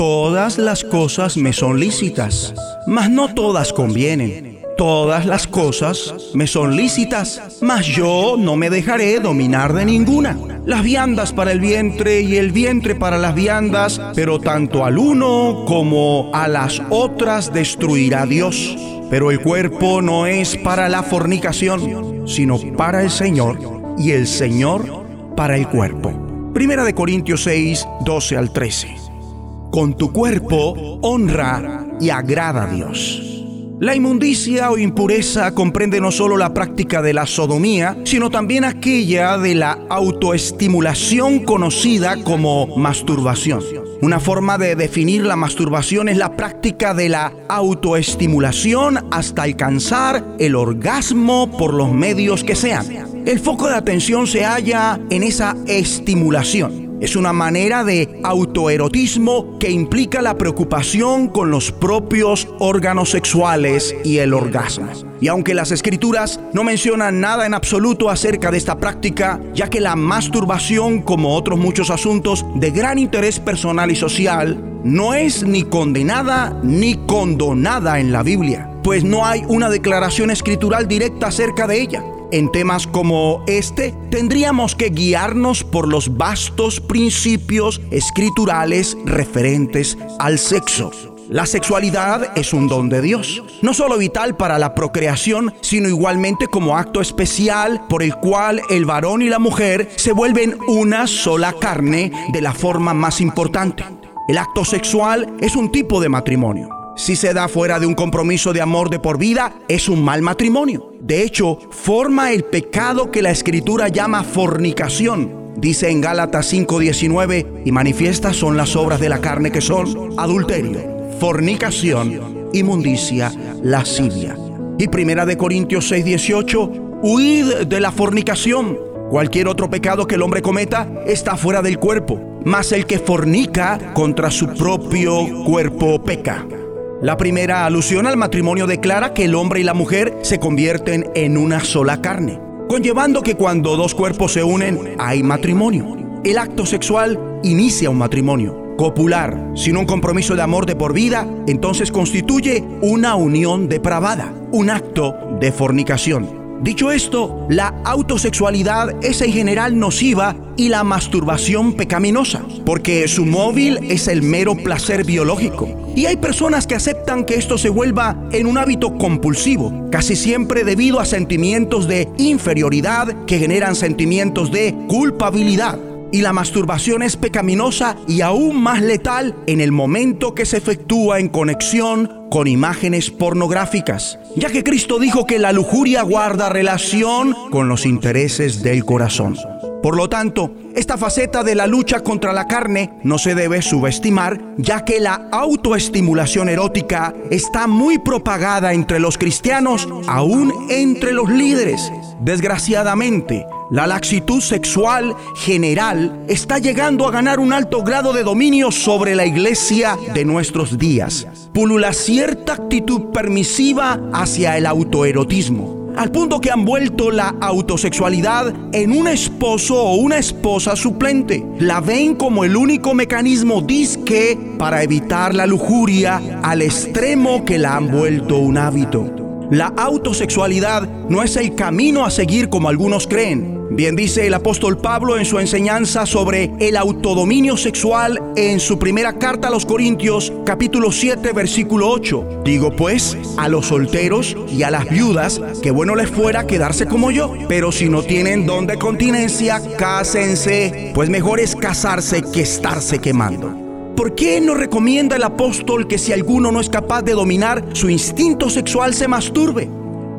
Todas las cosas me son lícitas, mas no todas convienen. Todas las cosas me son lícitas, mas yo no me dejaré dominar de ninguna. Las viandas para el vientre y el vientre para las viandas, pero tanto al uno como a las otras destruirá Dios. Pero el cuerpo no es para la fornicación, sino para el Señor, y el Señor para el cuerpo. Primera de Corintios 6, 12 al 13. Con tu cuerpo honra y agrada a Dios. La inmundicia o impureza comprende no solo la práctica de la sodomía, sino también aquella de la autoestimulación conocida como masturbación. Una forma de definir la masturbación es la práctica de la autoestimulación hasta alcanzar el orgasmo por los medios que sean. El foco de atención se halla en esa estimulación. Es una manera de autoerotismo que implica la preocupación con los propios órganos sexuales y el orgasmo. Y aunque las escrituras no mencionan nada en absoluto acerca de esta práctica, ya que la masturbación, como otros muchos asuntos de gran interés personal y social, no es ni condenada ni condonada en la Biblia, pues no hay una declaración escritural directa acerca de ella. En temas como este, tendríamos que guiarnos por los vastos principios escriturales referentes al sexo. La sexualidad es un don de Dios, no solo vital para la procreación, sino igualmente como acto especial por el cual el varón y la mujer se vuelven una sola carne de la forma más importante. El acto sexual es un tipo de matrimonio. Si se da fuera de un compromiso de amor de por vida, es un mal matrimonio. De hecho, forma el pecado que la escritura llama fornicación. Dice en Gálatas 5:19, y manifiestas son las obras de la carne que son adulterio, fornicación, inmundicia, lascivia. Y primera de Corintios 6:18, huid de la fornicación. Cualquier otro pecado que el hombre cometa está fuera del cuerpo, mas el que fornica contra su propio cuerpo peca. La primera alusión al matrimonio declara que el hombre y la mujer se convierten en una sola carne, conllevando que cuando dos cuerpos se unen hay matrimonio. El acto sexual inicia un matrimonio. Copular, sin un compromiso de amor de por vida, entonces constituye una unión depravada, un acto de fornicación. Dicho esto, la autosexualidad es en general nociva y la masturbación pecaminosa, porque su móvil es el mero placer biológico. Y hay personas que aceptan que esto se vuelva en un hábito compulsivo, casi siempre debido a sentimientos de inferioridad que generan sentimientos de culpabilidad y la masturbación es pecaminosa y aún más letal en el momento que se efectúa en conexión con imágenes pornográficas, ya que Cristo dijo que la lujuria guarda relación con los intereses del corazón. Por lo tanto, esta faceta de la lucha contra la carne no se debe subestimar, ya que la autoestimulación erótica está muy propagada entre los cristianos, aún entre los líderes. Desgraciadamente, la laxitud sexual general está llegando a ganar un alto grado de dominio sobre la iglesia de nuestros días. Pulula cierta actitud permisiva hacia el autoerotismo, al punto que han vuelto la autosexualidad en un esposo o una esposa suplente. La ven como el único mecanismo disque para evitar la lujuria al extremo que la han vuelto un hábito. La autosexualidad no es el camino a seguir como algunos creen. Bien dice el apóstol Pablo en su enseñanza sobre el autodominio sexual en su primera carta a los Corintios capítulo 7 versículo 8. Digo pues a los solteros y a las viudas que bueno les fuera quedarse como yo, pero si no tienen don de continencia, cásense, pues mejor es casarse que estarse quemando. ¿Por qué no recomienda el apóstol que si alguno no es capaz de dominar su instinto sexual se masturbe?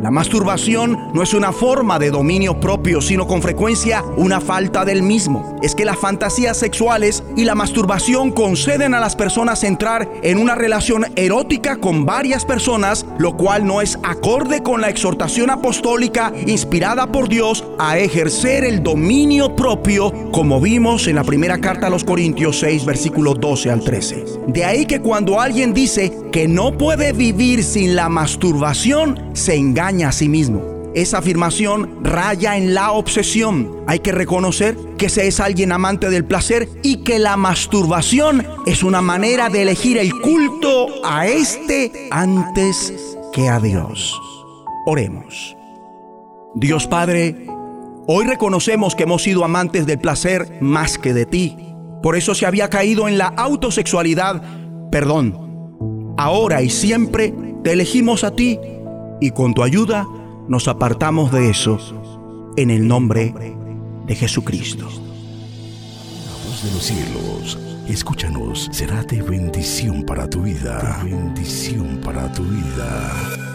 La masturbación no es una forma de dominio propio, sino con frecuencia una falta del mismo. Es que las fantasías sexuales y la masturbación conceden a las personas entrar en una relación erótica con varias personas, lo cual no es acorde con la exhortación apostólica inspirada por Dios a ejercer el dominio propio, como vimos en la primera carta a los Corintios 6, versículos 12 al 13. De ahí que cuando alguien dice que no puede vivir sin la masturbación, se engaña a sí mismo. Esa afirmación raya en la obsesión. Hay que reconocer que se es alguien amante del placer y que la masturbación es una manera de elegir el culto a este antes que a Dios. Oremos. Dios Padre, hoy reconocemos que hemos sido amantes del placer más que de ti. Por eso se había caído en la autosexualidad. Perdón. Ahora y siempre te elegimos a ti y con tu ayuda nos apartamos de eso en el nombre de Jesucristo. La voz de los cielos, escúchanos, será de bendición para tu vida. bendición para tu vida.